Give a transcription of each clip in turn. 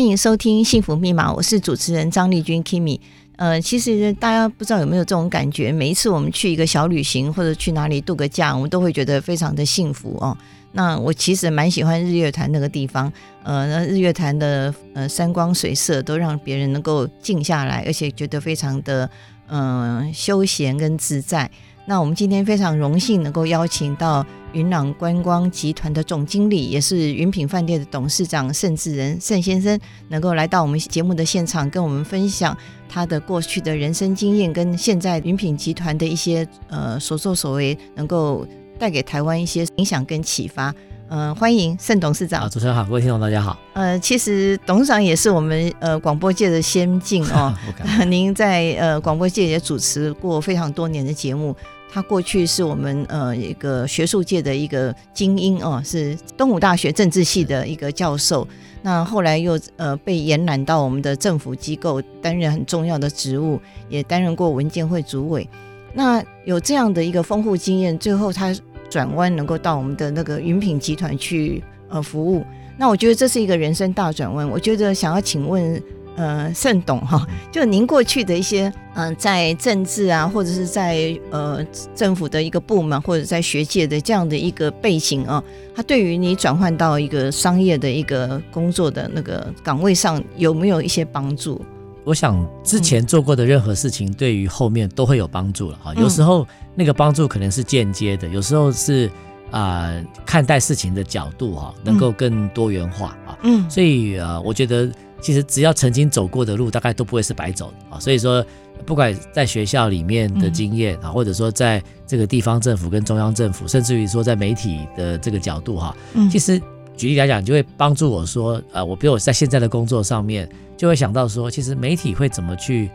欢迎收听《幸福密码》，我是主持人张丽君 Kimi。呃，其实大家不知道有没有这种感觉，每一次我们去一个小旅行或者去哪里度个假，我们都会觉得非常的幸福哦。那我其实蛮喜欢日月潭那个地方，呃，那日月潭的呃山光水色都让别人能够静下来，而且觉得非常的嗯、休闲跟自在。那我们今天非常荣幸能够邀请到云朗观光集团的总经理，也是云品饭店的董事长盛志仁盛先生，能够来到我们节目的现场，跟我们分享他的过去的人生经验，跟现在云品集团的一些呃所作所为，能够带给台湾一些影响跟启发。嗯、呃，欢迎盛董事长。主持人好，各位听众大家好。呃，其实董事长也是我们呃广播界的先进哦。您在呃广播界也主持过非常多年的节目。他过去是我们呃一个学术界的一个精英哦，是东吴大学政治系的一个教授。那后来又呃被延揽到我们的政府机构担任很重要的职务，也担任过文建会主委。那有这样的一个丰富经验，最后他转弯能够到我们的那个云品集团去呃服务。那我觉得这是一个人生大转弯。我觉得想要请问。呃，盛董哈，就您过去的一些嗯、呃，在政治啊，或者是在呃政府的一个部门，或者在学界的这样的一个背景啊，它对于你转换到一个商业的一个工作的那个岗位上，有没有一些帮助？我想之前做过的任何事情，对于后面都会有帮助了哈。有时候那个帮助可能是间接的，有时候是啊、呃，看待事情的角度哈，能够更多元化啊。嗯，所以啊、呃，我觉得。其实只要曾经走过的路，大概都不会是白走的啊。所以说，不管在学校里面的经验啊，或者说在这个地方政府跟中央政府，甚至于说在媒体的这个角度哈，其实举例来讲，就会帮助我说，呃，我比如我在现在的工作上面，就会想到说，其实媒体会怎么去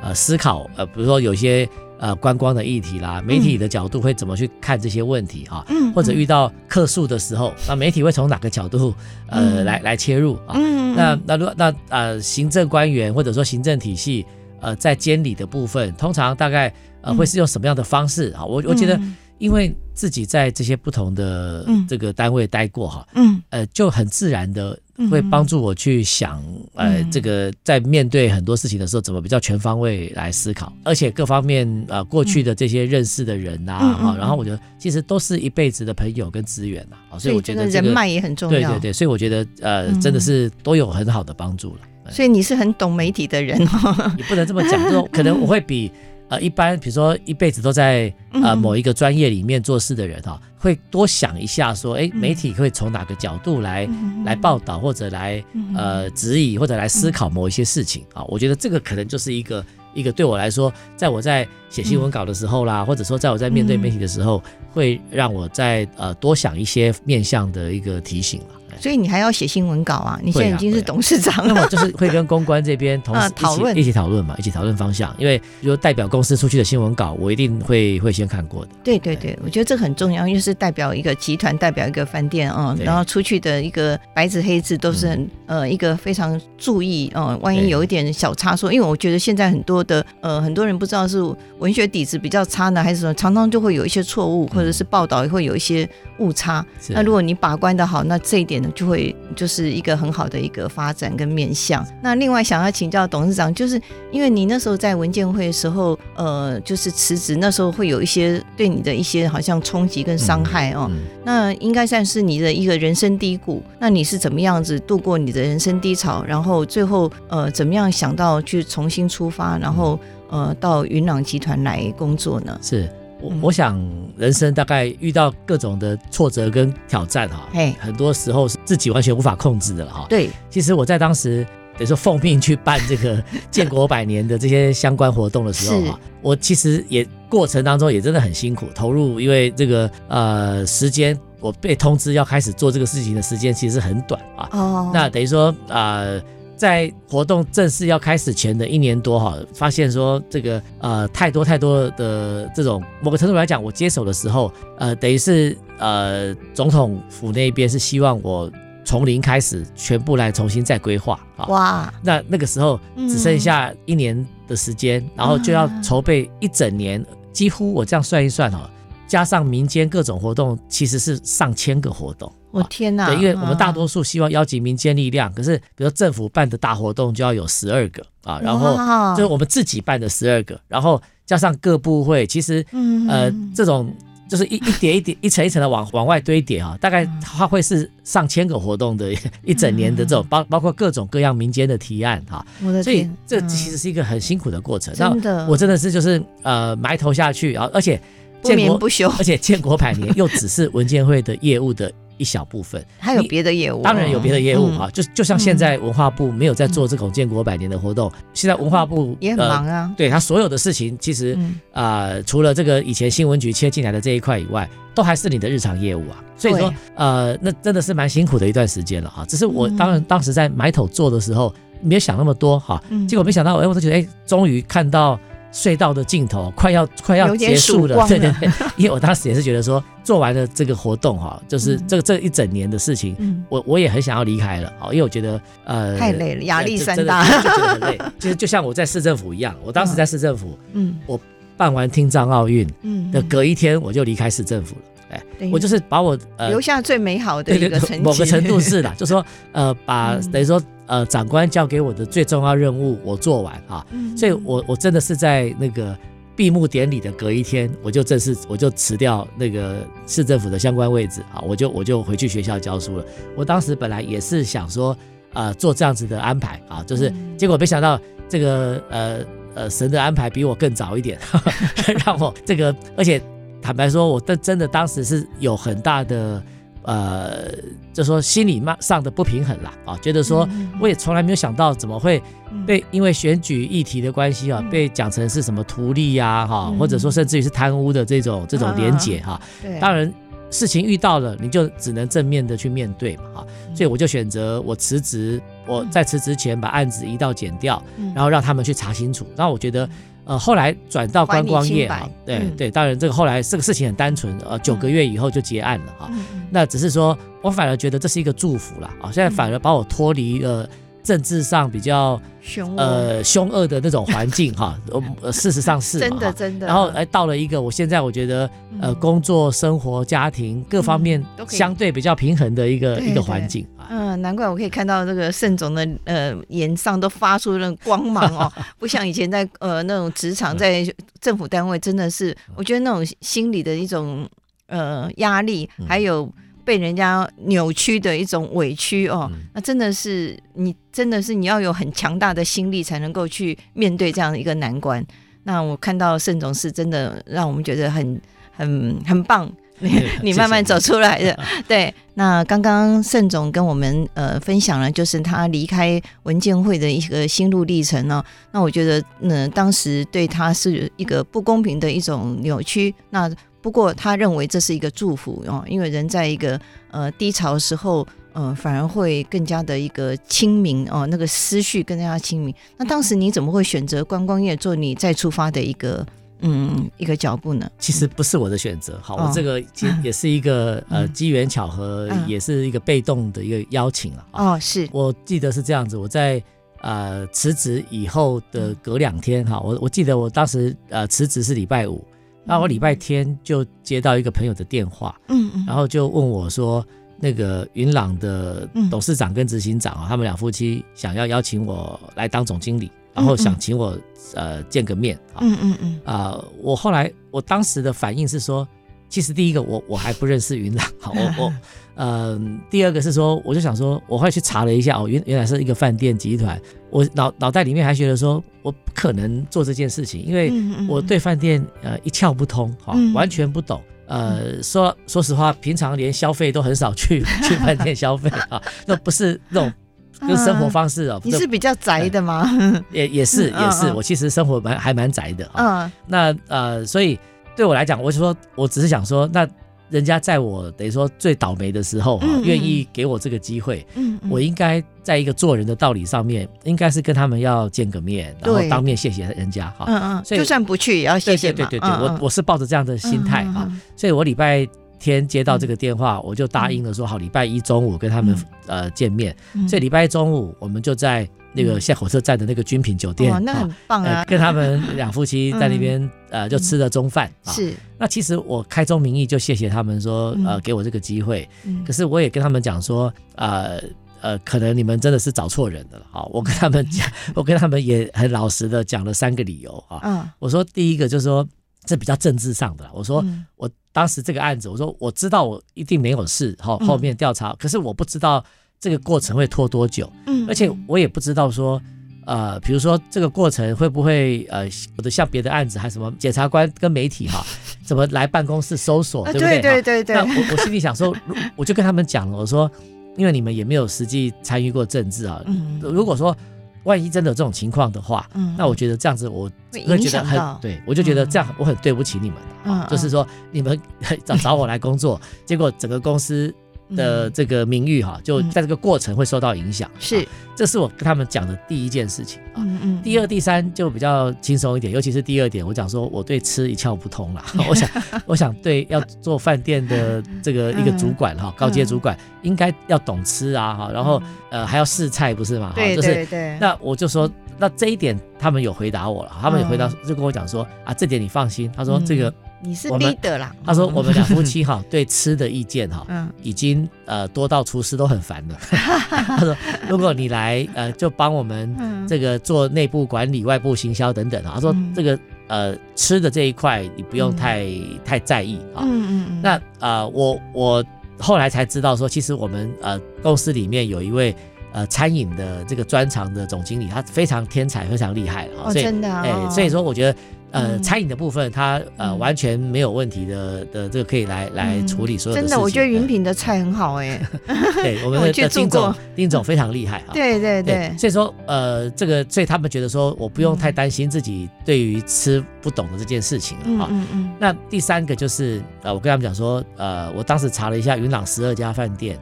呃思考，呃，比如说有些。呃，观光的议题啦，媒体的角度会怎么去看这些问题哈？嗯，或者遇到客诉的时候，那媒体会从哪个角度呃来来切入啊？嗯，那那如果那呃行政官员或者说行政体系呃在监理的部分，通常大概呃会是用什么样的方式啊？我我觉得。因为自己在这些不同的这个单位待过哈，嗯，呃，就很自然的会帮助我去想，呃，这个在面对很多事情的时候，怎么比较全方位来思考，而且各方面呃过去的这些认识的人呐，哈，然后我觉得其实都是一辈子的朋友跟资源呐，所以我觉得人脉也很重要，对对对，所以我觉得呃真的是都有很好的帮助了。所以你是很懂媒体的人哦，你不能这么讲，就可能我会比。呃，一般比如说一辈子都在呃某一个专业里面做事的人哈，会多想一下说，哎，媒体会从哪个角度来来报道或者来呃指引或者来思考某一些事情啊？我觉得这个可能就是一个一个对我来说，在我在写新闻稿的时候啦，或者说在我在面对媒体的时候，会让我在呃多想一些面向的一个提醒了。所以你还要写新闻稿啊？你现在已经是董事长了，啊啊、那么就是会跟公关这边同时 讨论，一起讨论嘛，一起讨论方向。因为如果代表公司出去的新闻稿，我一定会会先看过的。对对对，我觉得这很重要，因为是代表一个集团，代表一个饭店啊、嗯，然后出去的一个白纸黑字都是很、嗯、呃一个非常注意哦、嗯，万一有一点小差错，因为我觉得现在很多的呃很多人不知道是文学底子比较差呢，还是什么，常常就会有一些错误，或者是报道也会有一些误差。嗯、那如果你把关的好，那这一点呢就会就。是一个很好的一个发展跟面向。那另外想要请教董事长，就是因为你那时候在文件会的时候，呃，就是辞职，那时候会有一些对你的一些好像冲击跟伤害哦。嗯嗯、那应该算是你的一个人生低谷。那你是怎么样子度过你的人生低潮？然后最后呃，怎么样想到去重新出发，然后呃，到云朗集团来工作呢？是。我我想，人生大概遇到各种的挫折跟挑战哈，很多时候是自己完全无法控制的了哈。对，其实我在当时等于说奉命去办这个 建国百年的这些相关活动的时候哈，我其实也过程当中也真的很辛苦，投入，因为这个呃时间，我被通知要开始做这个事情的时间其实很短啊。哦，那等于说呃。在活动正式要开始前的一年多哈，发现说这个呃太多太多的这种某个程度来讲，我接手的时候，呃等于是呃总统府那边是希望我从零开始，全部来重新再规划啊。哇，那那个时候只剩下一年的时间，嗯、然后就要筹备一整年，几乎我这样算一算哈，加上民间各种活动，其实是上千个活动。我天哪！对，因为我们大多数希望邀集民间力量，可是比如政府办的大活动就要有十二个啊，然后就是我们自己办的十二个，然后加上各部会，其实呃这种就是一一叠一叠 一层一层的往往外堆叠啊，大概它会是上千个活动的一整年的这种包包括各种各样民间的提案哈，所以这其实是一个很辛苦的过程。真的，我真的是就是呃埋头下去啊，而且不眠不休，而且建国百年又只是文建会的业务的。一小部分，还有别的业务，当然有别的业务啊，就就像现在文化部没有在做这种建国百年的活动，现在文化部也很忙啊。对他所有的事情，其实啊，除了这个以前新闻局切进来的这一块以外，都还是你的日常业务啊。所以说，呃，那真的是蛮辛苦的一段时间了哈。只是我当然当时在埋头做的时候，没有想那么多哈。结果没想到，哎，我就觉得，哎，终于看到。隧道的尽头快要快要结束了，了。对对对，因为我当时也是觉得说，做完了这个活动哈，就是这个这一整年的事情，嗯、我我也很想要离开了，因为我觉得呃太累了，压力山大，就觉得很累。其实就像我在市政府一样，我当时在市政府，嗯，我办完听障奥运，嗯，的隔一天我就离开市政府了。哎，我就是把我呃留下最美好的一个成，某个程度是的，就是说呃，把等于说呃长官交给我的最重要任务我做完啊，所以我我真的是在那个闭幕典礼的隔一天，我就正式我就辞掉那个市政府的相关位置啊，我就我就回去学校教书了。我当时本来也是想说呃做这样子的安排啊，就是结果没想到这个呃呃神的安排比我更早一点，让我这个而且。坦白说，我真真的当时是有很大的，呃，就说心理上的不平衡啦，啊，觉得说我也从来没有想到怎么会被因为选举议题的关系啊，被讲成是什么图利呀，哈，或者说甚至于是贪污的这种这种连结哈。当然事情遇到了，你就只能正面的去面对嘛，哈。所以我就选择我辞职，我在辞职前把案子移到剪掉，然后让他们去查清楚。然后我觉得。呃，后来转到观光业啊，对、嗯、对，当然这个后来这个事情很单纯，呃，九个月以后就结案了啊。嗯、那只是说我反而觉得这是一个祝福了。啊，现在反而把我脱离了政治上比较凶呃凶恶的那种环境哈。呃，事实上是真的真的。然后哎，到了一个我现在我觉得呃工作生活家庭各方面相对比较平衡的一个一个环境。嗯，难怪我可以看到这个盛总的呃眼上都发出那种光芒哦，不像以前在呃那种职场在政府单位，真的是我觉得那种心理的一种呃压力，还有被人家扭曲的一种委屈哦，那真的是你真的是你要有很强大的心力才能够去面对这样的一个难关。那我看到盛总是真的让我们觉得很很很棒。你你慢慢走出来的，对。那刚刚盛总跟我们呃分享了，就是他离开文建会的一个心路历程呢。那我觉得，嗯、呃，当时对他是一个不公平的一种扭曲。那不过他认为这是一个祝福哦，因为人在一个呃低潮的时候，呃，反而会更加的一个清明哦，那个思绪更加清明。那当时你怎么会选择观光业做你再出发的一个？嗯，一个脚步呢？其实不是我的选择。好，我这个其实也是一个呃机缘巧合，也是一个被动的一个邀请了。哦，是我记得是这样子。我在呃辞职以后的隔两天哈，我我记得我当时呃辞职是礼拜五，那我礼拜天就接到一个朋友的电话，嗯嗯，然后就问我说，那个云朗的董事长跟执行长啊，他们两夫妻想要邀请我来当总经理。然后想请我呃见个面啊，嗯嗯嗯。啊、呃，我后来我当时的反应是说，其实第一个我我还不认识云朗，好我我呃第二个是说，我就想说，我会去查了一下哦，原原来是一个饭店集团，我脑脑袋里面还觉得说我不可能做这件事情，因为我对饭店呃一窍不通，哈，完全不懂，呃说说实话，平常连消费都很少去 去饭店消费啊，那不是那种。跟生活方式哦。你是比较宅的吗？也也是也是，我其实生活蛮还蛮宅的啊。嗯，那呃，所以对我来讲，我就说我只是想说那。人家在我等于说最倒霉的时候哈，愿意给我这个机会，嗯，我应该在一个做人的道理上面，应该是跟他们要见个面，然后当面谢谢人家哈，嗯嗯，所以就算不去也要谢谢，对对对对，我我是抱着这样的心态哈，所以我礼拜天接到这个电话，我就答应了说好，礼拜一中午跟他们呃见面，所以礼拜一中午我们就在。那个下火车站的那个军品酒店，哦，那很棒啊！跟他们两夫妻在那边 呃，就吃了中饭。是。那其实我开宗明义就谢谢他们说呃，给我这个机会。可是我也跟他们讲说呃呃，可能你们真的是找错人了。好，我跟他们讲，我跟他们也很老实的讲了三个理由啊。嗯。我说第一个就是说这比较政治上的。我说我当时这个案子，我说我知道我一定没有事。后后面调查，可是我不知道。这个过程会拖多久？嗯，而且我也不知道说，呃，比如说这个过程会不会呃，有的像别的案子，还什么检察官跟媒体哈，怎么来办公室搜索，对不对？对对对对。那我我心里想说，我就跟他们讲了，我说，因为你们也没有实际参与过政治啊，嗯，如果说万一真的有这种情况的话，嗯，那我觉得这样子我会觉得很对，我就觉得这样我很对不起你们，嗯，就是说你们 找找我来工作，结果整个公司。的这个名誉哈，就在这个过程会受到影响。是，这是我跟他们讲的第一件事情啊。嗯嗯。第二、第三就比较轻松一点，尤其是第二点，我讲说我对吃一窍不通了。我想，我想对要做饭店的这个一个主管哈，高阶主管应该要懂吃啊哈，然后呃还要试菜不是吗？对对对。那我就说，那这一点他们有回答我了，他们有回答就跟我讲说啊，这点你放心。他说这个。你是 leader 啦。他说我们两夫妻哈 对吃的意见哈，已经呃多到厨师都很烦了。他说如果你来呃就帮我们这个做内部管理、外部行销等等。他说这个呃吃的这一块你不用太太在意啊。嗯嗯。那呃我我后来才知道说，其实我们呃公司里面有一位呃餐饮的这个专长的总经理，他非常天才，非常厉害啊。哦，真的。哎，所以说我觉得。呃，餐饮的部分，它呃完全没有问题的的，这个可以来来处理所有。真的，我觉得云品的菜很好哎。对，我们的丁总，丁总非常厉害啊。对对对。所以说，呃，这个，所以他们觉得说，我不用太担心自己对于吃不懂的这件事情了啊。嗯嗯。那第三个就是，呃，我跟他们讲说，呃，我当时查了一下云朗十二家饭店，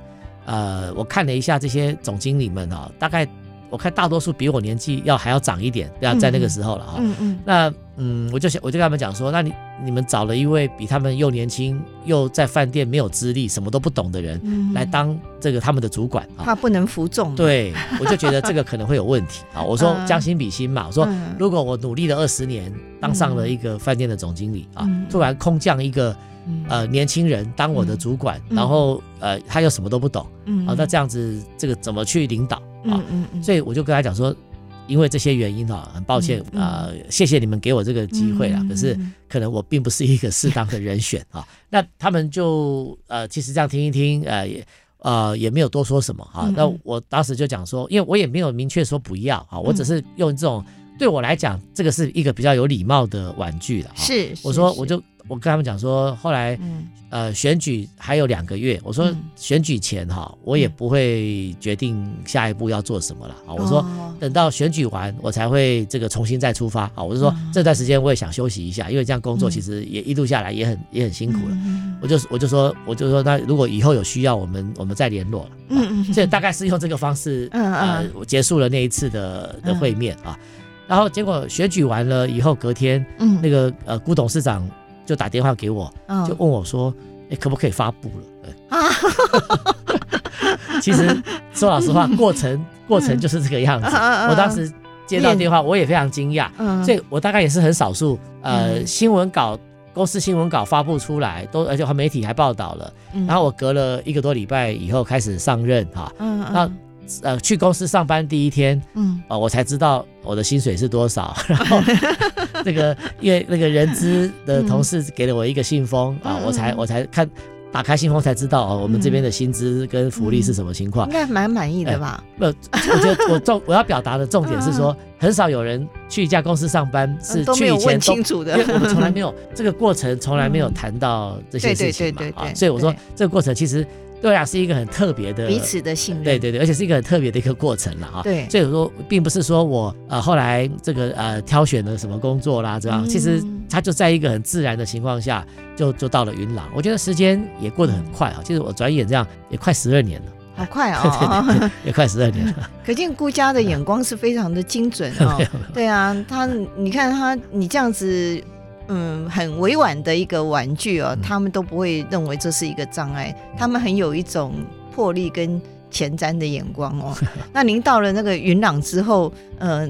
呃，我看了一下这些总经理们啊，大概。我看大多数比我年纪要还要长一点，对啊，在那个时候了哈。嗯嗯。那嗯，我就想，我就跟他们讲说，那你你们找了一位比他们又年轻又在饭店没有资历、什么都不懂的人来当这个他们的主管啊，他不能服众。对，我就觉得这个可能会有问题。啊。我说将心比心嘛，我说如果我努力了二十年，当上了一个饭店的总经理啊，突然空降一个呃年轻人当我的主管，然后呃他又什么都不懂，啊，那这样子这个怎么去领导？啊，所以我就跟他讲说，因为这些原因哈，很抱歉啊，谢谢你们给我这个机会啊，可是可能我并不是一个适当的人选啊。那他们就呃，其实这样听一听，呃，也呃也没有多说什么哈。那我当时就讲说，因为我也没有明确说不要啊，我只是用这种对我来讲，这个是一个比较有礼貌的婉拒了。是，我说我就。我跟他们讲说，后来，呃，选举还有两个月，我说选举前哈，我也不会决定下一步要做什么了啊。我说等到选举完，我才会这个重新再出发啊。我就说这段时间我也想休息一下，因为这样工作其实也一路下来也很也很辛苦了。我就我就说我就说那如果以后有需要，我们我们再联络了。嗯嗯。所以大概是用这个方式，呃，结束了那一次的的会面啊。然后结果选举完了以后，隔天，嗯，那个呃，辜董事长。就打电话给我，就问我说：“哎，可不可以发布了？”啊，其实说老实话，过程过程就是这个样子。我当时接到电话，我也非常惊讶，所以我大概也是很少数。呃，新闻稿公司新闻稿发布出来，都而且和媒体还报道了。然后我隔了一个多礼拜以后开始上任哈，那。呃，去公司上班第一天，嗯，呃，我才知道我的薪水是多少。然后，那个因为那个人资的同事给了我一个信封啊，我才我才看打开信封才知道哦，我们这边的薪资跟福利是什么情况。应该蛮满意的吧？不，我觉得我重我要表达的重点是说，很少有人去一家公司上班是去以前清楚的，因为我们从来没有 这个过程，从来没有谈到这些事情嘛啊。所以我说这个过程其实。对啊，是一个很特别的彼此的信任，对对对，而且是一个很特别的一个过程了哈。对，所以说并不是说我呃后来这个呃挑选了什么工作啦这样，嗯、其实他就在一个很自然的情况下就就到了云朗。我觉得时间也过得很快啊，其实我转眼这样也快十二年了，好快啊、哦，对对对，也快十二年了。可见顾家的眼光是非常的精准哦。对啊，他你看他你这样子。嗯，很委婉的一个玩具哦，他们都不会认为这是一个障碍，他们很有一种魄力跟前瞻的眼光哦。那您到了那个云朗之后，呃，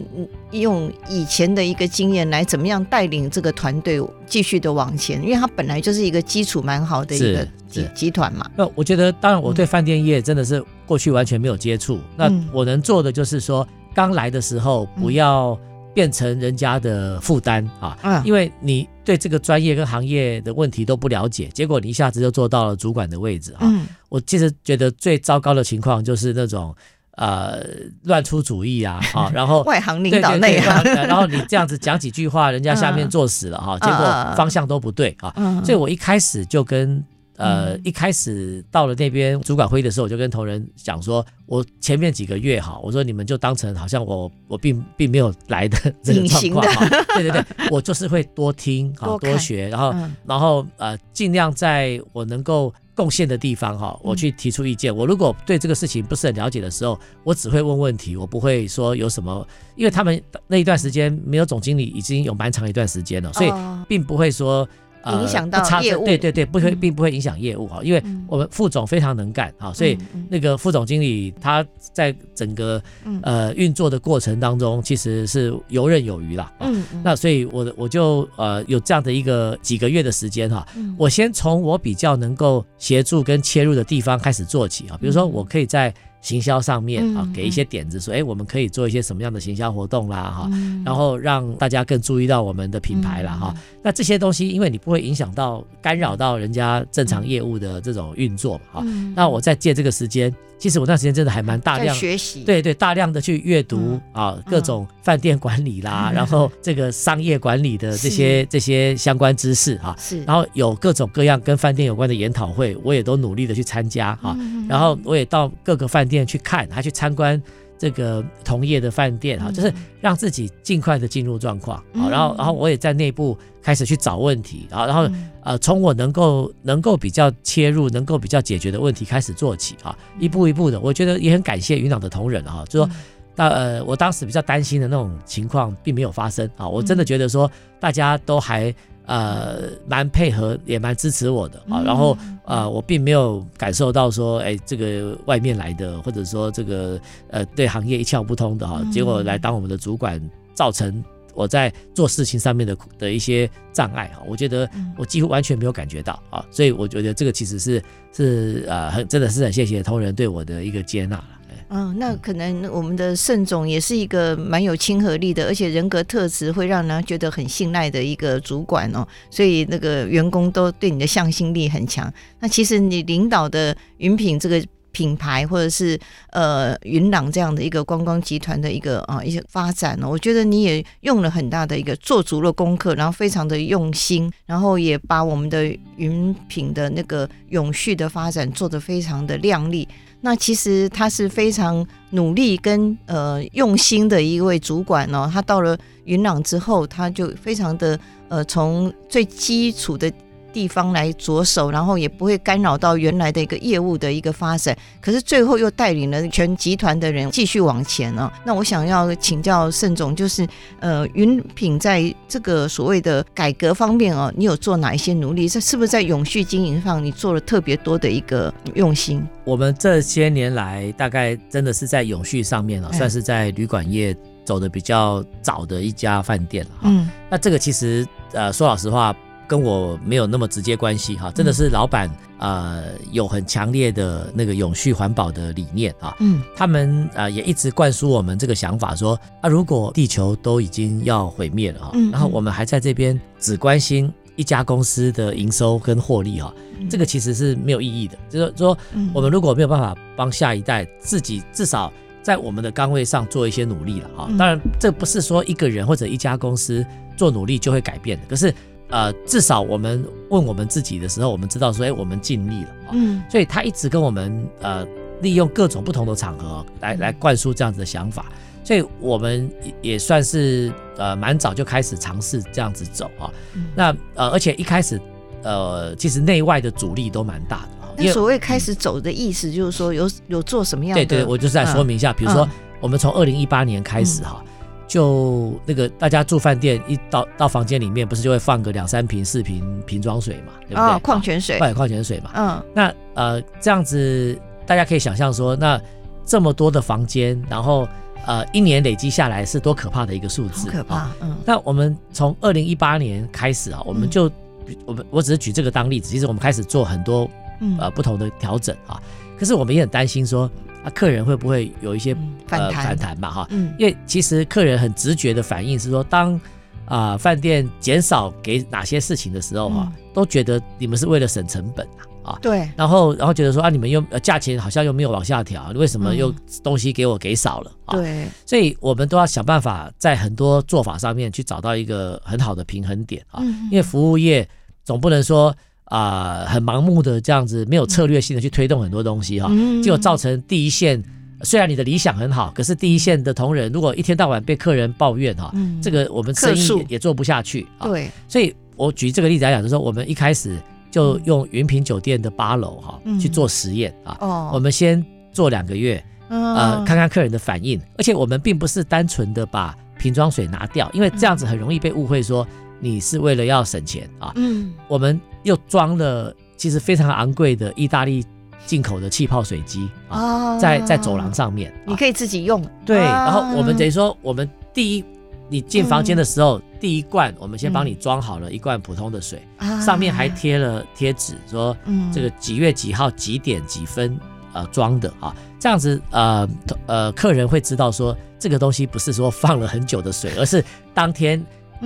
用以前的一个经验来怎么样带领这个团队继续的往前？因为它本来就是一个基础蛮好的一个集集团嘛。那我觉得，当然我对饭店业真的是过去完全没有接触，那我能做的就是说，刚来的时候不要。变成人家的负担啊，因为你对这个专业跟行业的问题都不了解，结果你一下子就做到了主管的位置啊。嗯，我其实觉得最糟糕的情况就是那种呃乱出主意啊，啊，然后外行领导内行，然后你这样子讲几句话，人家下面做死了哈，结果方向都不对啊。所以我一开始就跟。呃，一开始到了那边主管会议的时候，我就跟同仁讲说，我前面几个月哈，我说你们就当成好像我我并并没有来的这个状况哈，对对对，我就是会多听啊，多学，然后然后呃，尽量在我能够贡献的地方哈，我去提出意见。我如果对这个事情不是很了解的时候，我只会问问题，我不会说有什么，因为他们那一段时间没有总经理已经有蛮长一段时间了，所以并不会说。影响到业务，对对对，不会，并不会影响业务哈，因为我们副总非常能干哈，所以那个副总经理他在整个呃运作的过程当中，其实是游刃有余啦。嗯，那所以我我就呃有这样的一个几个月的时间哈，我先从我比较能够协助跟切入的地方开始做起啊，比如说我可以在。行销上面啊，给一些点子说，哎，我们可以做一些什么样的行销活动啦，哈，然后让大家更注意到我们的品牌啦，哈。那这些东西，因为你不会影响到、干扰到人家正常业务的这种运作嘛，哈。那我再借这个时间。其实我那段时间真的还蛮大量学习，对对，大量的去阅读啊，各种饭店管理啦，然后这个商业管理的这些这些相关知识啊，是，然后有各种各样跟饭店有关的研讨会，我也都努力的去参加啊，然后我也到各个饭店去看，还去参观。这个同业的饭店哈，就是让自己尽快的进入状况，好，然后然后我也在内部开始去找问题，啊，然后呃从我能够能够比较切入，能够比较解决的问题开始做起啊，一步一步的，我觉得也很感谢云朗的同仁哈，就说，那呃我当时比较担心的那种情况并没有发生啊，我真的觉得说大家都还。呃，蛮配合，也蛮支持我的啊。然后呃，我并没有感受到说，哎，这个外面来的，或者说这个呃，对行业一窍不通的哈，结果来当我们的主管，造成我在做事情上面的的一些障碍哈。我觉得我几乎完全没有感觉到啊，所以我觉得这个其实是是呃，很真的是很谢谢同仁对我的一个接纳。嗯，那可能我们的盛总也是一个蛮有亲和力的，而且人格特质会让人觉得很信赖的一个主管哦，所以那个员工都对你的向心力很强。那其实你领导的云品这个品牌，或者是呃云朗这样的一个观光集团的一个啊一些发展呢，我觉得你也用了很大的一个做足了功课，然后非常的用心，然后也把我们的云品的那个永续的发展做得非常的亮丽。那其实他是非常努力跟呃用心的一位主管哦。他到了云朗之后，他就非常的呃从最基础的地方来着手，然后也不会干扰到原来的一个业务的一个发展。可是最后又带领了全集团的人继续往前啊。那我想要请教盛总，就是呃云品在这个所谓的改革方面哦，你有做哪一些努力？这是不是在永续经营上你做了特别多的一个用心？我们这些年来，大概真的是在永续上面了，算是在旅馆业走的比较早的一家饭店了哈。嗯，那这个其实呃，说老实话，跟我没有那么直接关系哈，真的是老板呃有很强烈的那个永续环保的理念啊。嗯，他们呃也一直灌输我们这个想法，说啊，如果地球都已经要毁灭了哈，然后我们还在这边只关心一家公司的营收跟获利哈。这个其实是没有意义的，就是说，我们如果没有办法帮下一代自己至少在我们的岗位上做一些努力了哈。当然，这不是说一个人或者一家公司做努力就会改变的，可是呃，至少我们问我们自己的时候，我们知道说，哎，我们尽力了啊。嗯，所以他一直跟我们呃，利用各种不同的场合来来灌输这样子的想法，所以我们也算是呃蛮早就开始尝试这样子走啊。嗯、那呃，而且一开始呃，其实内外的阻力都蛮大的啊。那所谓开始走的意思，就是说有有做什么样的？对对，我就是在说明一下，嗯、比如说我们从二零一八年开始哈。嗯就那个大家住饭店，一到到房间里面，不是就会放个两三瓶、四瓶瓶装水嘛，对不对？哦，矿泉水，矿泉水嘛。嗯，那呃这样子，大家可以想象说，那这么多的房间，然后呃一年累积下来是多可怕的一个数字，可怕。嗯，那我们从二零一八年开始啊，我们就、嗯、我们我只是举这个当例子，其实我们开始做很多呃不同的调整啊，可是我们也很担心说。那客人会不会有一些反弹。反弹嘛？哈，嗯，因为其实客人很直觉的反应是说，当啊饭店减少给哪些事情的时候，哈，都觉得你们是为了省成本啊，啊，对，然后然后觉得说啊，你们又价钱好像又没有往下调，为什么又东西给我给少了？啊，对，所以我们都要想办法在很多做法上面去找到一个很好的平衡点啊，因为服务业总不能说。啊、呃，很盲目的这样子，没有策略性的去推动很多东西哈，结果造成第一线，虽然你的理想很好，可是第一线的同仁如果一天到晚被客人抱怨哈，这个我们生意也做不下去啊。对，所以我举这个例子来讲，就是说我们一开始就用云品酒店的八楼哈去做实验啊，哦，我们先做两个月，呃，看看客人的反应，而且我们并不是单纯的把瓶装水拿掉，因为这样子很容易被误会说。你是为了要省钱啊？嗯，我们又装了其实非常昂贵的意大利进口的气泡水机啊，在在走廊上面，你可以自己用。对，然后我们等于说，我们第一，你进房间的时候，第一罐我们先帮你装好了一罐普通的水，上面还贴了贴纸，说这个几月几号几点几分呃装的啊，这样子呃呃客人会知道说这个东西不是说放了很久的水，而是当天。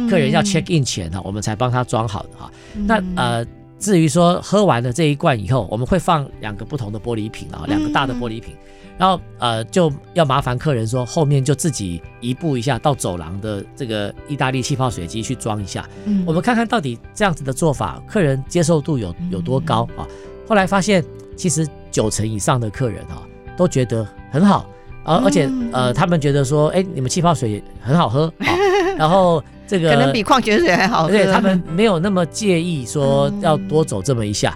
客人要 check in 前哈，我们才帮他装好的哈。那呃，至于说喝完了这一罐以后，我们会放两个不同的玻璃瓶啊，两个大的玻璃瓶，然后呃就要麻烦客人说后面就自己移步一下到走廊的这个意大利气泡水机去装一下。我们看看到底这样子的做法，客人接受度有有多高啊？后来发现其实九成以上的客人哈都觉得很好，而而且呃他们觉得说，哎，你们气泡水很好喝，然后。这个可能比矿泉水还好喝，对，他们没有那么介意说要多走这么一下，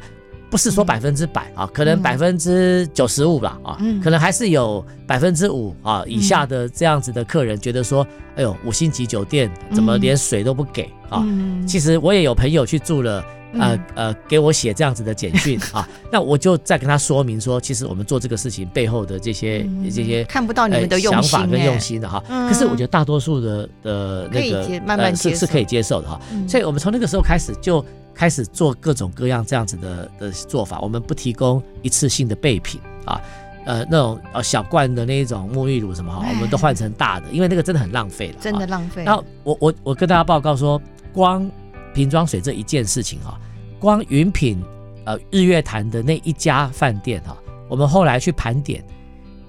不是说百分之百啊，可能百分之九十五吧啊，可能还是有百分之五啊以下的这样子的客人觉得说，哎呦，五星级酒店怎么连水都不给啊？其实我也有朋友去住了。呃呃，给我写这样子的简讯啊，那我就再跟他说明说，其实我们做这个事情背后的这些、嗯、这些看不到你们的用心想法跟用心的哈。嗯、可是我觉得大多数的的那个慢慢呃是是可以接受的哈。嗯、所以我们从那个时候开始就开始做各种各样这样子的的做法。我们不提供一次性的备品啊，呃那种呃小罐的那一种沐浴乳什么哈，我们都换成大的，因为那个真的很浪费了，真的浪费。然后我我我跟大家报告说，光。瓶装水这一件事情哈，光云品呃日月潭的那一家饭店哈，我们后来去盘点，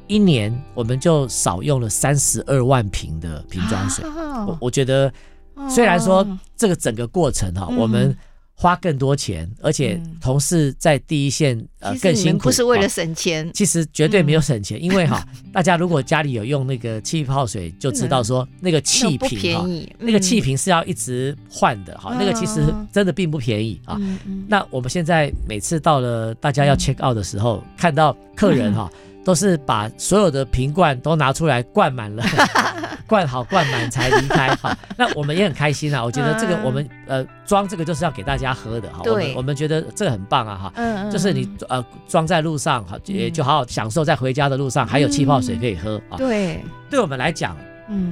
一年我们就少用了三十二万瓶的瓶装水。我我觉得虽然说这个整个过程哈，我们。花更多钱，而且同事在第一线呃更辛苦，不是为了省钱，其实绝对没有省钱，因为哈，大家如果家里有用那个气泡水，就知道说那个气瓶哈，那个气瓶是要一直换的哈，那个其实真的并不便宜啊。那我们现在每次到了大家要 check out 的时候，看到客人哈。都是把所有的瓶罐都拿出来灌满了，灌好灌满才离开哈。那我们也很开心啊，我觉得这个我们呃装这个就是要给大家喝的哈。我们我们觉得这个很棒啊哈。嗯嗯，就是你呃装在路上哈，也就好好享受在回家的路上还有气泡水可以喝啊。对，对我们来讲，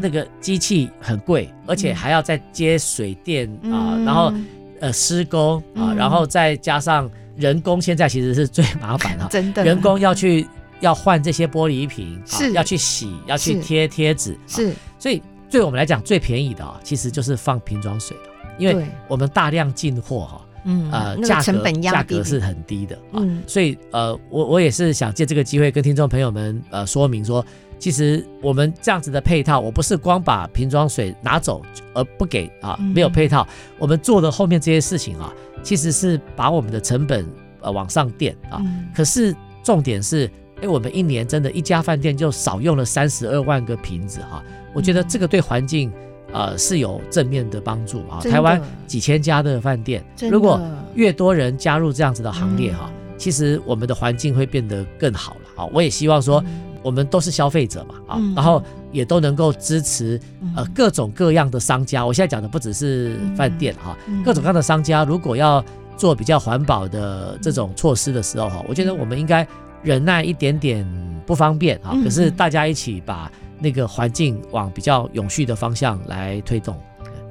那个机器很贵，而且还要再接水电啊，然后呃施工啊，然后再加上人工，现在其实是最麻烦哈。真的，人工要去。要换这些玻璃瓶，是要去洗，要去贴贴纸，是。所以对我们来讲，最便宜的啊，其实就是放瓶装水了，因为我们大量进货哈，嗯，呃，价格价格是很低的啊。所以呃，我我也是想借这个机会跟听众朋友们呃说明说，其实我们这样子的配套，我不是光把瓶装水拿走而不给啊，没有配套。我们做的后面这些事情啊，其实是把我们的成本呃往上垫啊。可是重点是，哎，我们一年真的一家饭店就少用了三十二万个瓶子哈。我觉得这个对环境呃是有正面的帮助啊。台湾几千家的饭店，如果越多人加入这样子的行列哈，其实我们的环境会变得更好了啊。我也希望说。我们都是消费者嘛，啊，然后也都能够支持呃各种各样的商家。我现在讲的不只是饭店哈，各种各样的商家如果要做比较环保的这种措施的时候哈，我觉得我们应该忍耐一点点不方便啊，可是大家一起把那个环境往比较永续的方向来推动。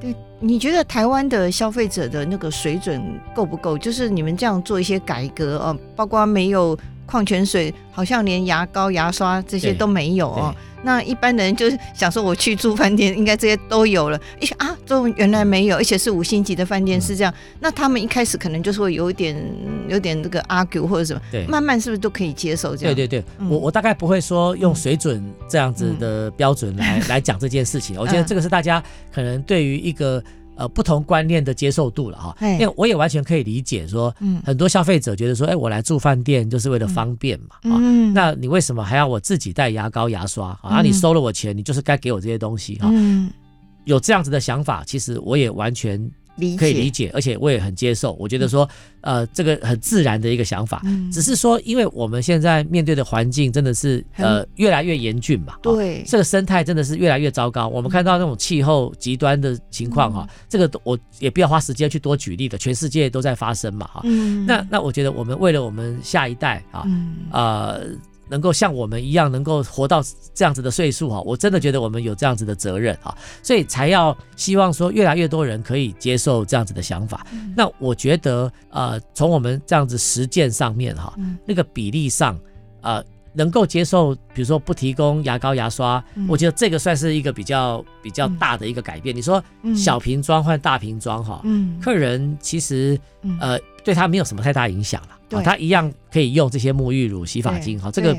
对，你觉得台湾的消费者的那个水准够不够？就是你们这样做一些改革啊，包括没有。矿泉水好像连牙膏、牙刷这些都没有哦。那一般人就是想说，我去住饭店，应该这些都有了。一想啊，都原来没有，而且是五星级的饭店是这样。嗯、那他们一开始可能就是会有一点、有点这个 argue 或者什么。对，慢慢是不是都可以接受这样？对对对，嗯、我我大概不会说用水准这样子的标准来、嗯、来讲这件事情。我觉得这个是大家可能对于一个。呃，不同观念的接受度了哈，因为我也完全可以理解说，很多消费者觉得说，哎，我来住饭店就是为了方便嘛，啊，那你为什么还要我自己带牙膏、牙刷啊？你收了我钱，你就是该给我这些东西哈。有这样子的想法，其实我也完全。可以理解，而且我也很接受。我觉得说，呃，这个很自然的一个想法，只是说，因为我们现在面对的环境真的是呃越来越严峻嘛，对，这个生态真的是越来越糟糕。我们看到那种气候极端的情况哈，这个我也不要花时间去多举例的，全世界都在发生嘛哈。那那我觉得我们为了我们下一代啊，呃。能够像我们一样能够活到这样子的岁数哈，我真的觉得我们有这样子的责任哈，所以才要希望说越来越多人可以接受这样子的想法。那我觉得呃，从我们这样子实践上面哈，那个比例上呃，能够接受，比如说不提供牙膏牙刷，我觉得这个算是一个比较比较大的一个改变。你说小瓶装换大瓶装哈，客人其实呃对他没有什么太大影响了。对他一样可以用这些沐浴乳、洗发精，哈，这个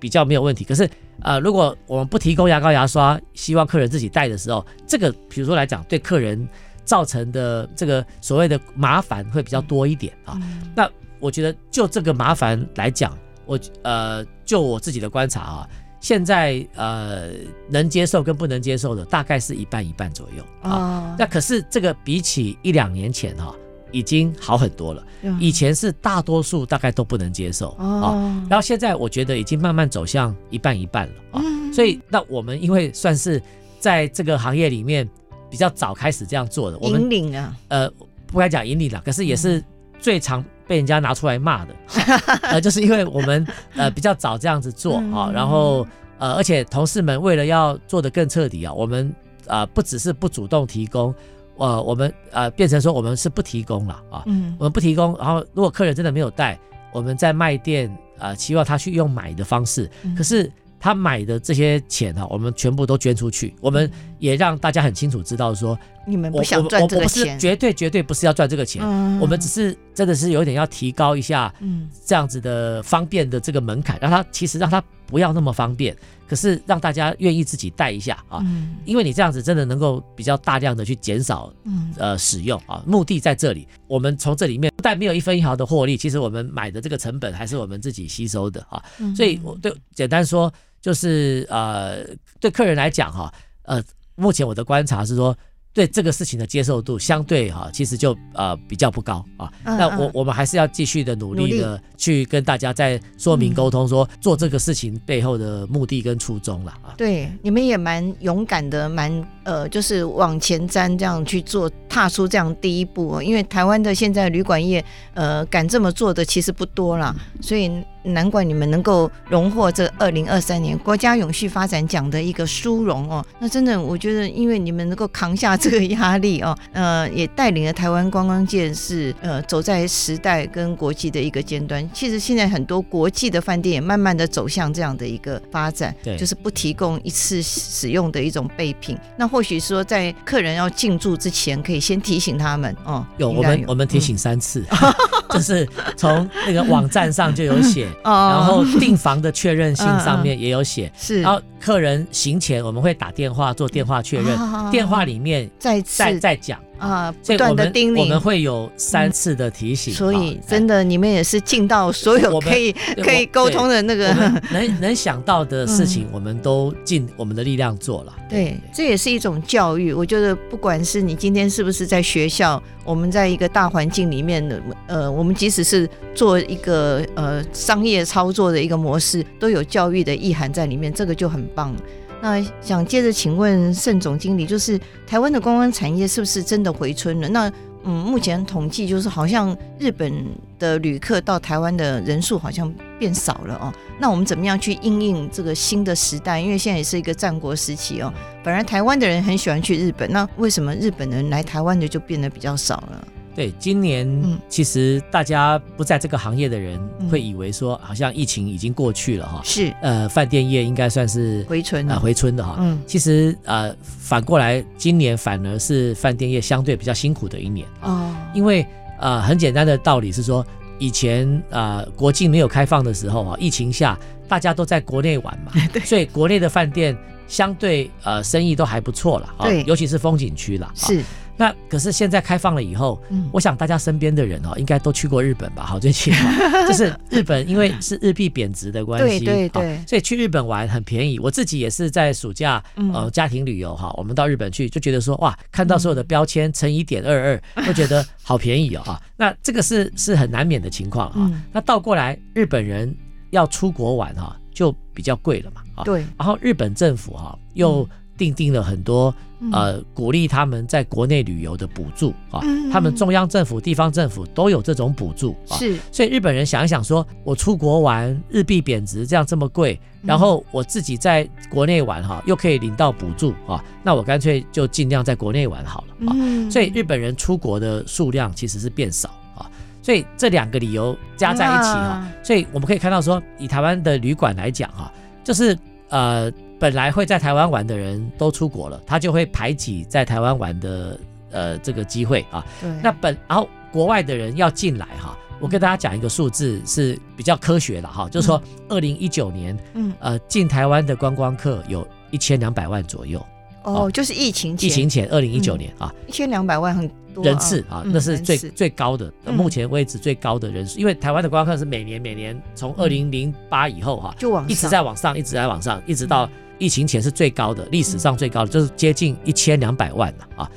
比较没有问题。可是，呃，如果我们不提供牙膏、牙刷，希望客人自己带的时候，这个比如说来讲，对客人造成的这个所谓的麻烦会比较多一点啊。那我觉得就这个麻烦来讲，我呃，就我自己的观察啊，现在呃能接受跟不能接受的大概是一半一半左右啊。那可是这个比起一两年前哈。已经好很多了，以前是大多数大概都不能接受啊，然后现在我觉得已经慢慢走向一半一半了啊，所以那我们因为算是在这个行业里面比较早开始这样做的，我们引领啊，呃，不该讲引领了，可是也是最常被人家拿出来骂的，呃，就是因为我们呃比较早这样子做啊，然后呃，而且同事们为了要做的更彻底啊，我们啊不只是不主动提供。呃，我们呃变成说我们是不提供了啊，嗯，我们不提供。然后如果客人真的没有带，我们在卖店呃期望他去用买的方式，可是他买的这些钱哈，我们全部都捐出去。我们也让大家很清楚知道说，你们不想赚这个钱，我不是绝对绝对不是要赚这个钱，我们只是真的是有点要提高一下，嗯，这样子的方便的这个门槛，让他其实让他不要那么方便。可是让大家愿意自己带一下啊，因为你这样子真的能够比较大量的去减少呃使用啊，目的在这里。我们从这里面不但没有一分一毫的获利，其实我们买的这个成本还是我们自己吸收的啊。所以我对简单说就是呃对客人来讲哈，呃目前我的观察是说。对这个事情的接受度相对哈，其实就呃比较不高啊。那我我们还是要继续的努力的去跟大家再说明沟通，说做这个事情背后的目的跟初衷了啊。对，你们也蛮勇敢的，蛮呃就是往前瞻这样去做，踏出这样第一步。因为台湾的现在旅馆业呃敢这么做的其实不多了，所以。难怪你们能够荣获这二零二三年国家永续发展奖的一个殊荣哦，那真的我觉得，因为你们能够扛下这个压力哦，呃，也带领了台湾观光界是呃走在时代跟国际的一个尖端。其实现在很多国际的饭店也慢慢的走向这样的一个发展，对，就是不提供一次使用的一种备品。那或许说在客人要进驻之前，可以先提醒他们哦。有，有我们我们提醒三次，嗯、就是从那个网站上就有写。哦，然后订房的确认信上面也有写，是，然后客人行前我们会打电话做电话确认，电话里面再再再讲。啊，不断的叮咛，我们会有三次的提醒。所以真的，你们也是尽到所有可以可以沟通的那个能 能想到的事情，我们都尽我们的力量做了。对，这也是一种教育。我觉得，不管是你今天是不是在学校，我们在一个大环境里面的，呃，我们即使是做一个呃商业操作的一个模式，都有教育的意涵在里面，这个就很棒。那想接着请问盛总经理，就是台湾的观光产业是不是真的回春了？那嗯，目前统计就是好像日本的旅客到台湾的人数好像变少了哦。那我们怎么样去应应这个新的时代？因为现在也是一个战国时期哦。本来台湾的人很喜欢去日本，那为什么日本人来台湾的就变得比较少了？对，今年其实大家不在这个行业的人会以为说，好像疫情已经过去了哈。是，呃，饭店业应该算是回春啊，回春的哈。嗯，其实呃，反过来，今年反而是饭店业相对比较辛苦的一年哦。因为呃，很简单的道理是说，以前呃国境没有开放的时候啊，疫情下大家都在国内玩嘛，对，所以国内的饭店相对呃生意都还不错了啊，对，尤其是风景区了。是。那可是现在开放了以后，嗯，我想大家身边的人哦，应该都去过日本吧？好，最起码 就是日本，因为是日币贬值的关系，对对对，所以去日本玩很便宜。我自己也是在暑假呃家庭旅游哈，我们到日本去就觉得说哇，看到所有的标签乘以点二二，都觉得好便宜哦哈。那这个是是很难免的情况哈。那倒过来，日本人要出国玩哈，就比较贵了嘛啊。对，然后日本政府哈又。订定定了很多呃鼓励他们在国内旅游的补助啊，他们中央政府、地方政府都有这种补助啊。是，所以日本人想一想说，我出国玩日币贬值这样这么贵，然后我自己在国内玩哈，又可以领到补助啊，那我干脆就尽量在国内玩好了啊。所以日本人出国的数量其实是变少啊。所以这两个理由加在一起哈，所以我们可以看到说，以台湾的旅馆来讲哈，就是呃。本来会在台湾玩的人都出国了，他就会排挤在台湾玩的呃这个机会啊。对。那本然后国外的人要进来哈，我跟大家讲一个数字是比较科学的哈，就是说二零一九年，嗯呃进台湾的观光客有一千两百万左右。哦，就是疫情前。疫情前二零一九年啊，一千两百万很多人次啊，那是最最高的，目前为止最高的人数。因为台湾的观光客是每年每年从二零零八以后哈，就往一直在往上，一直在往上，一直到。疫情前是最高的，历史上最高的，就是接近一千两百万了啊！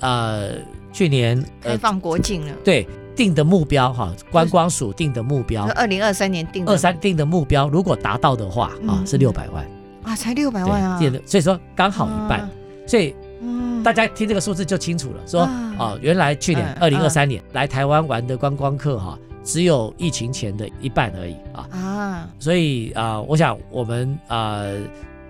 呃，去年开放国境了，对，定的目标哈，观光署定的目标，二零二三年定二三定的目标，如果达到的话啊，是六百万。啊，才六百万啊！所以说刚好一半，所以大家听这个数字就清楚了，说哦，原来去年二零二三年来台湾玩的观光客哈，只有疫情前的一半而已啊。啊！所以啊，我想我们啊。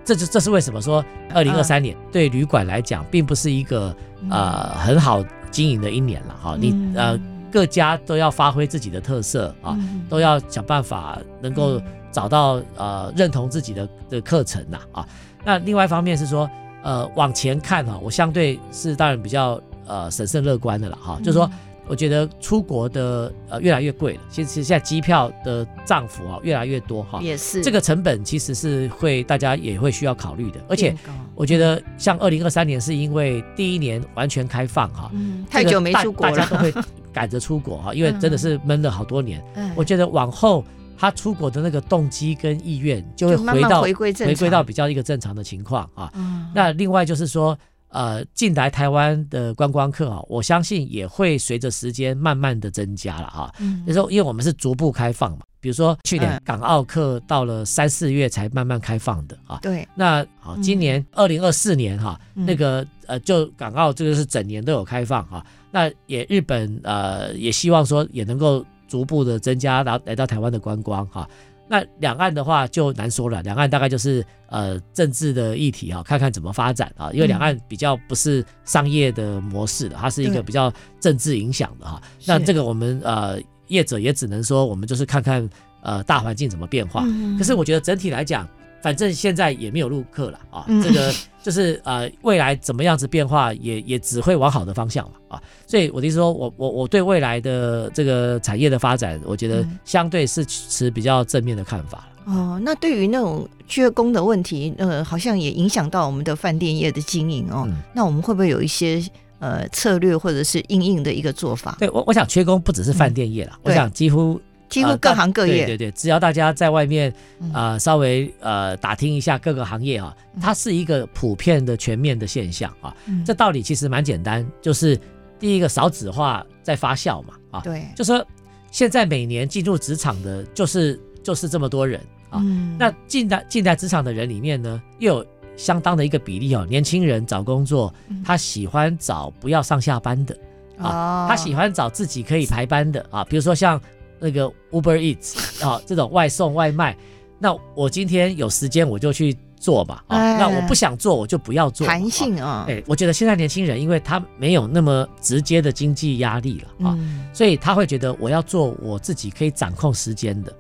这就这是为什么说，二零二三年对旅馆来讲，并不是一个呃很好经营的一年了哈。你呃各家都要发挥自己的特色啊，都要想办法能够找到呃认同自己的的课程呐啊。那另外一方面是说，呃往前看哈，我相对是当然比较呃审慎乐观的了哈，就是说。我觉得出国的呃越来越贵了，其实现在机票的涨幅啊越来越多哈，也是这个成本其实是会大家也会需要考虑的，而且我觉得像二零二三年是因为第一年完全开放哈，太久没出国了，大家都会赶着出国哈，因为真的是闷了好多年。我觉得往后他出国的那个动机跟意愿就会回到回归到比较一个正常的情况啊。那另外就是说。呃，进来台湾的观光客啊，我相信也会随着时间慢慢的增加了哈。嗯，就是说，因为我们是逐步开放嘛，比如说去年港澳客到了三四月才慢慢开放的啊。对。那好，今年二零二四年哈，那个呃，就港澳这个是整年都有开放哈。那也日本呃也希望说也能够逐步的增加来来到台湾的观光哈。那两岸的话就难说了，两岸大概就是呃政治的议题哈，看看怎么发展啊，因为两岸比较不是商业的模式的，它是一个比较政治影响的哈。那这个我们呃业者也只能说，我们就是看看呃大环境怎么变化。可是我觉得整体来讲，反正现在也没有入课了啊，嗯、这个就是呃未来怎么样子变化也也只会往好的方向嘛啊，所以我的意思说我我我对未来的这个产业的发展，我觉得相对是持比较正面的看法了。哦，那对于那种缺工的问题，呃，好像也影响到我们的饭店业的经营哦。嗯、那我们会不会有一些呃策略或者是因应的一个做法？对我，我想缺工不只是饭店业了，嗯、我想几乎几乎各行各业，对对对，只要大家在外面啊、呃、稍微呃打听一下各个行业啊，它是一个普遍的全面的现象啊。嗯、这道理其实蛮简单，就是第一个少子化在发酵嘛啊，对，就说现在每年进入职场的就是就是这么多人。啊，嗯、那进在进来职场的人里面呢，又有相当的一个比例哦。年轻人找工作，他喜欢找不要上下班的、嗯、啊，他喜欢找自己可以排班的啊。比如说像那个 Uber Eats 啊，这种外送外卖。那我今天有时间我就去做嘛啊。哎、那我不想做我就不要做。弹性啊，哎，我觉得现在年轻人，因为他没有那么直接的经济压力了啊，嗯、所以他会觉得我要做我自己可以掌控时间的。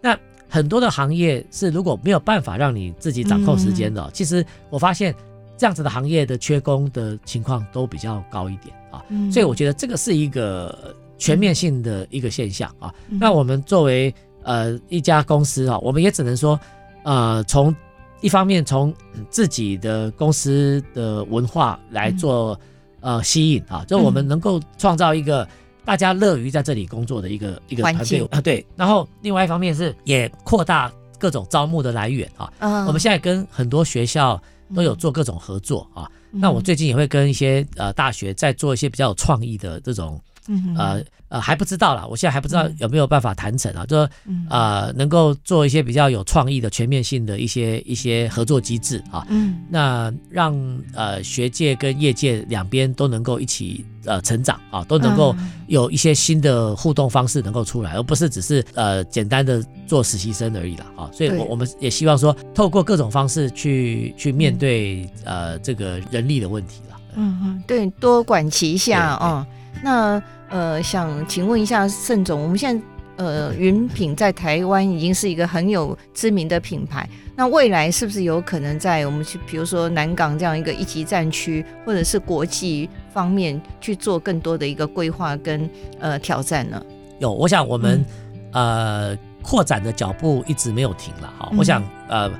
那很多的行业是如果没有办法让你自己掌控时间的，嗯、其实我发现这样子的行业的缺工的情况都比较高一点啊，嗯、所以我觉得这个是一个全面性的一个现象啊。嗯、那我们作为呃一家公司啊，我们也只能说呃从一方面从自己的公司的文化来做呃吸引啊，就我们能够创造一个。大家乐于在这里工作的一个一个团队啊，对。然后另外一方面是也扩大各种招募的来源啊。我们现在跟很多学校都有做各种合作啊。那我最近也会跟一些呃大学在做一些比较有创意的这种。嗯呃呃还不知道啦，我现在还不知道有没有办法谈成啊，就说呃能够做一些比较有创意的全面性的一些一些合作机制啊，嗯，那让呃学界跟业界两边都能够一起呃成长啊，都能够有一些新的互动方式能够出来，而不是只是呃简单的做实习生而已啦啊，所以我我们也希望说透过各种方式去去面对呃这个人力的问题啦，嗯嗯，对，多管齐下啊，那。呃，想请问一下盛总，我们现在呃云品在台湾已经是一个很有知名的品牌，那未来是不是有可能在我们去，比如说南港这样一个一级战区，或者是国际方面去做更多的一个规划跟呃挑战呢？有，我想我们、嗯、呃扩展的脚步一直没有停了哈，我想呃。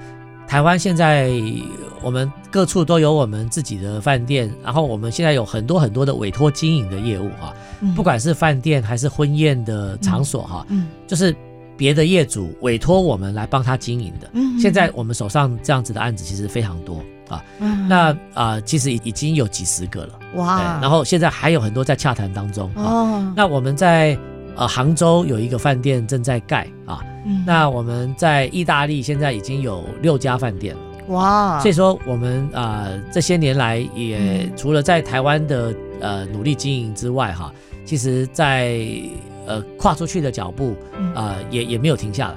台湾现在我们各处都有我们自己的饭店，然后我们现在有很多很多的委托经营的业务哈，不管是饭店还是婚宴的场所哈，就是别的业主委托我们来帮他经营的。现在我们手上这样子的案子其实非常多啊，那啊其实已已经有几十个了。哇，然后现在还有很多在洽谈当中啊，那我们在呃杭州有一个饭店正在盖啊。那我们在意大利现在已经有六家饭店了，哇！所以说我们啊、呃、这些年来也除了在台湾的呃努力经营之外哈，其实在呃跨出去的脚步啊、呃、也也没有停下来。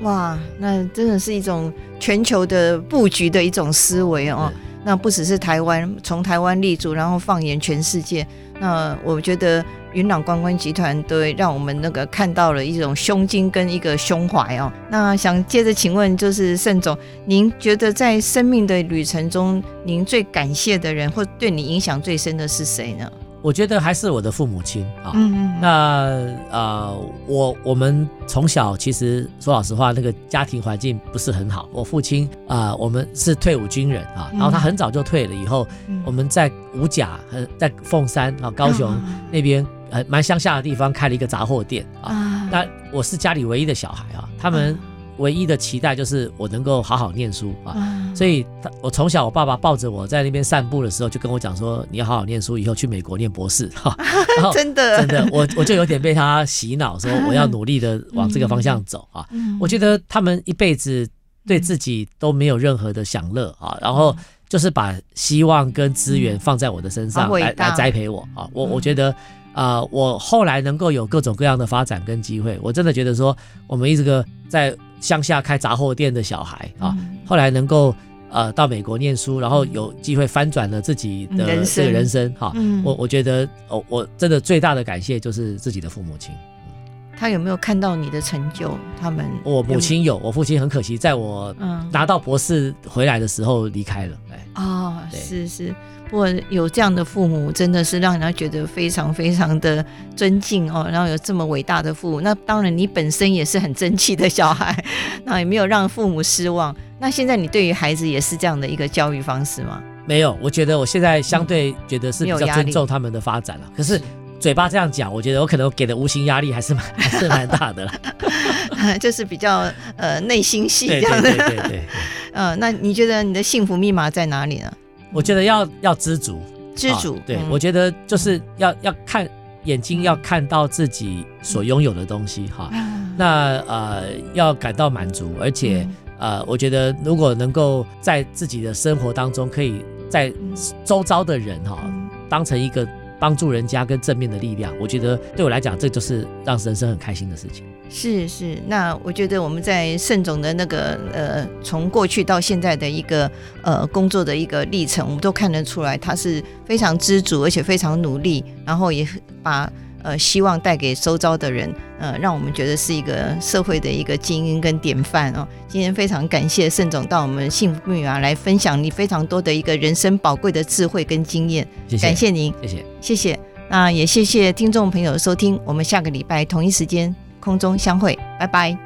哇，那真的是一种全球的布局的一种思维哦。那不只是台湾，从台湾立足，然后放眼全世界。那我觉得。云朗观光集团对让我们那个看到了一种胸襟跟一个胸怀哦。那想接着请问，就是盛总，您觉得在生命的旅程中，您最感谢的人，或对你影响最深的是谁呢？我觉得还是我的父母亲啊。嗯嗯。那呃，我我们从小其实说老实话，那个家庭环境不是很好。我父亲啊、呃，我们是退伍军人啊，然后他很早就退了，以后、嗯、我们在五甲和在凤山啊，高雄那边。呃，蛮乡下的地方开了一个杂货店啊。那我是家里唯一的小孩啊，他们唯一的期待就是我能够好好念书啊。所以，他我从小我爸爸抱着我在那边散步的时候，就跟我讲说：“你要好好念书，以后去美国念博士。”哈，真的真的，我我就有点被他洗脑，说我要努力的往这个方向走啊。我觉得他们一辈子对自己都没有任何的享乐啊，然后就是把希望跟资源放在我的身上来来栽培我啊。我我觉得。啊、呃，我后来能够有各种各样的发展跟机会，我真的觉得说，我们一个在乡下开杂货店的小孩啊，嗯、后来能够呃到美国念书，然后有机会翻转了自己的这个人生哈，我我觉得哦，我真的最大的感谢就是自己的父母亲。他有没有看到你的成就？他们我母亲有，我父亲很可惜，在我拿到博士回来的时候离开了。哎，哦，是是，不过有这样的父母，真的是让人家觉得非常非常的尊敬哦。然后有这么伟大的父母，那当然你本身也是很争气的小孩，那也没有让父母失望。那现在你对于孩子也是这样的一个教育方式吗？没有，我觉得我现在相对觉得是比较尊重他们的发展了。可是。嘴巴这样讲，我觉得我可能给的无形压力还是蛮还是蛮大的啦，就是比较呃内心戏这样的。对对对 呃，那你觉得你的幸福密码在哪里呢？我觉得要要知足，知足。哦、对、嗯，我觉得就是要要看眼睛，要看到自己所拥有的东西哈、嗯。那呃要感到满足，而且、嗯、呃我觉得如果能够在自己的生活当中，可以在周遭的人哈、嗯、当成一个。帮助人家跟正面的力量，我觉得对我来讲，这就是让人生很开心的事情。是是，那我觉得我们在盛总的那个呃，从过去到现在的一个呃工作的一个历程，我们都看得出来，他是非常知足，而且非常努力，然后也把。呃，希望带给周遭的人，呃，让我们觉得是一个社会的一个精英跟典范哦。今天非常感谢盛总到我们幸福密码来分享你非常多的一个人生宝贵的智慧跟经验，谢谢，感谢您，谢谢，谢谢。那也谢谢听众朋友的收听，我们下个礼拜同一时间空中相会，拜拜。